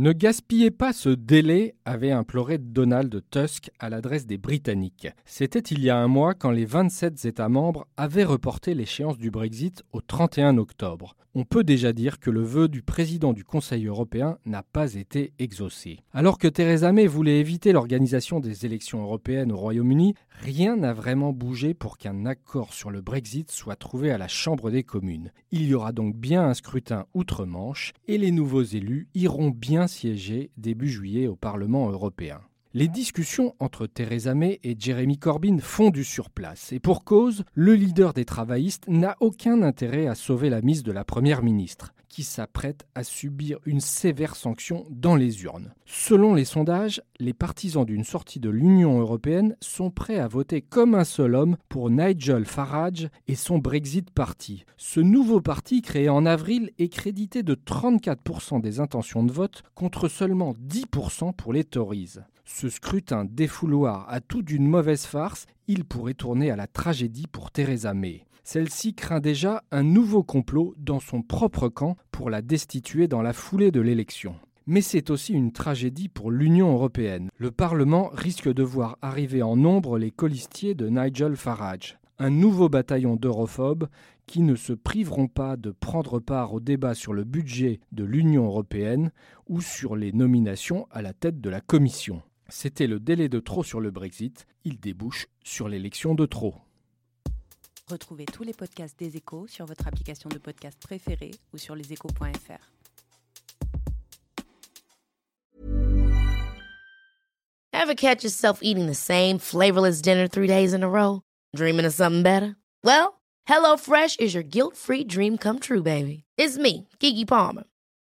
Ne gaspillez pas ce délai, avait imploré Donald Tusk à l'adresse des Britanniques. C'était il y a un mois quand les 27 États membres avaient reporté l'échéance du Brexit au 31 octobre. On peut déjà dire que le vœu du président du Conseil européen n'a pas été exaucé. Alors que Theresa May voulait éviter l'organisation des élections européennes au Royaume-Uni, rien n'a vraiment bougé pour qu'un accord sur le Brexit soit trouvé à la Chambre des communes. Il y aura donc bien un scrutin outre-Manche et les nouveaux élus iront bien siéger début juillet au Parlement européen. Les discussions entre Theresa May et Jeremy Corbyn font du surplace. Et pour cause, le leader des travaillistes n'a aucun intérêt à sauver la mise de la Première ministre, qui s'apprête à subir une sévère sanction dans les urnes. Selon les sondages, les partisans d'une sortie de l'Union européenne sont prêts à voter comme un seul homme pour Nigel Farage et son Brexit Party. Ce nouveau parti, créé en avril, est crédité de 34% des intentions de vote contre seulement 10% pour les Tories. Ce scrutin défouloir à tout d'une mauvaise farce, il pourrait tourner à la tragédie pour Theresa May. Celle-ci craint déjà un nouveau complot dans son propre camp pour la destituer dans la foulée de l'élection. Mais c'est aussi une tragédie pour l'Union européenne. Le Parlement risque de voir arriver en nombre les colistiers de Nigel Farage, un nouveau bataillon d'europhobes qui ne se priveront pas de prendre part au débat sur le budget de l'Union européenne ou sur les nominations à la tête de la Commission. C'était le délai de trop sur le Brexit, il débouche sur l'élection de trop. Retrouvez tous les podcasts des échos sur votre application de podcast préférée ou sur leséchos.fr. Ever catch yourself eating the same flavorless dinner three days in a row? Dreaming of something better? Well, HelloFresh is your guilt-free dream come true, baby. It's me, Kiki Palmer.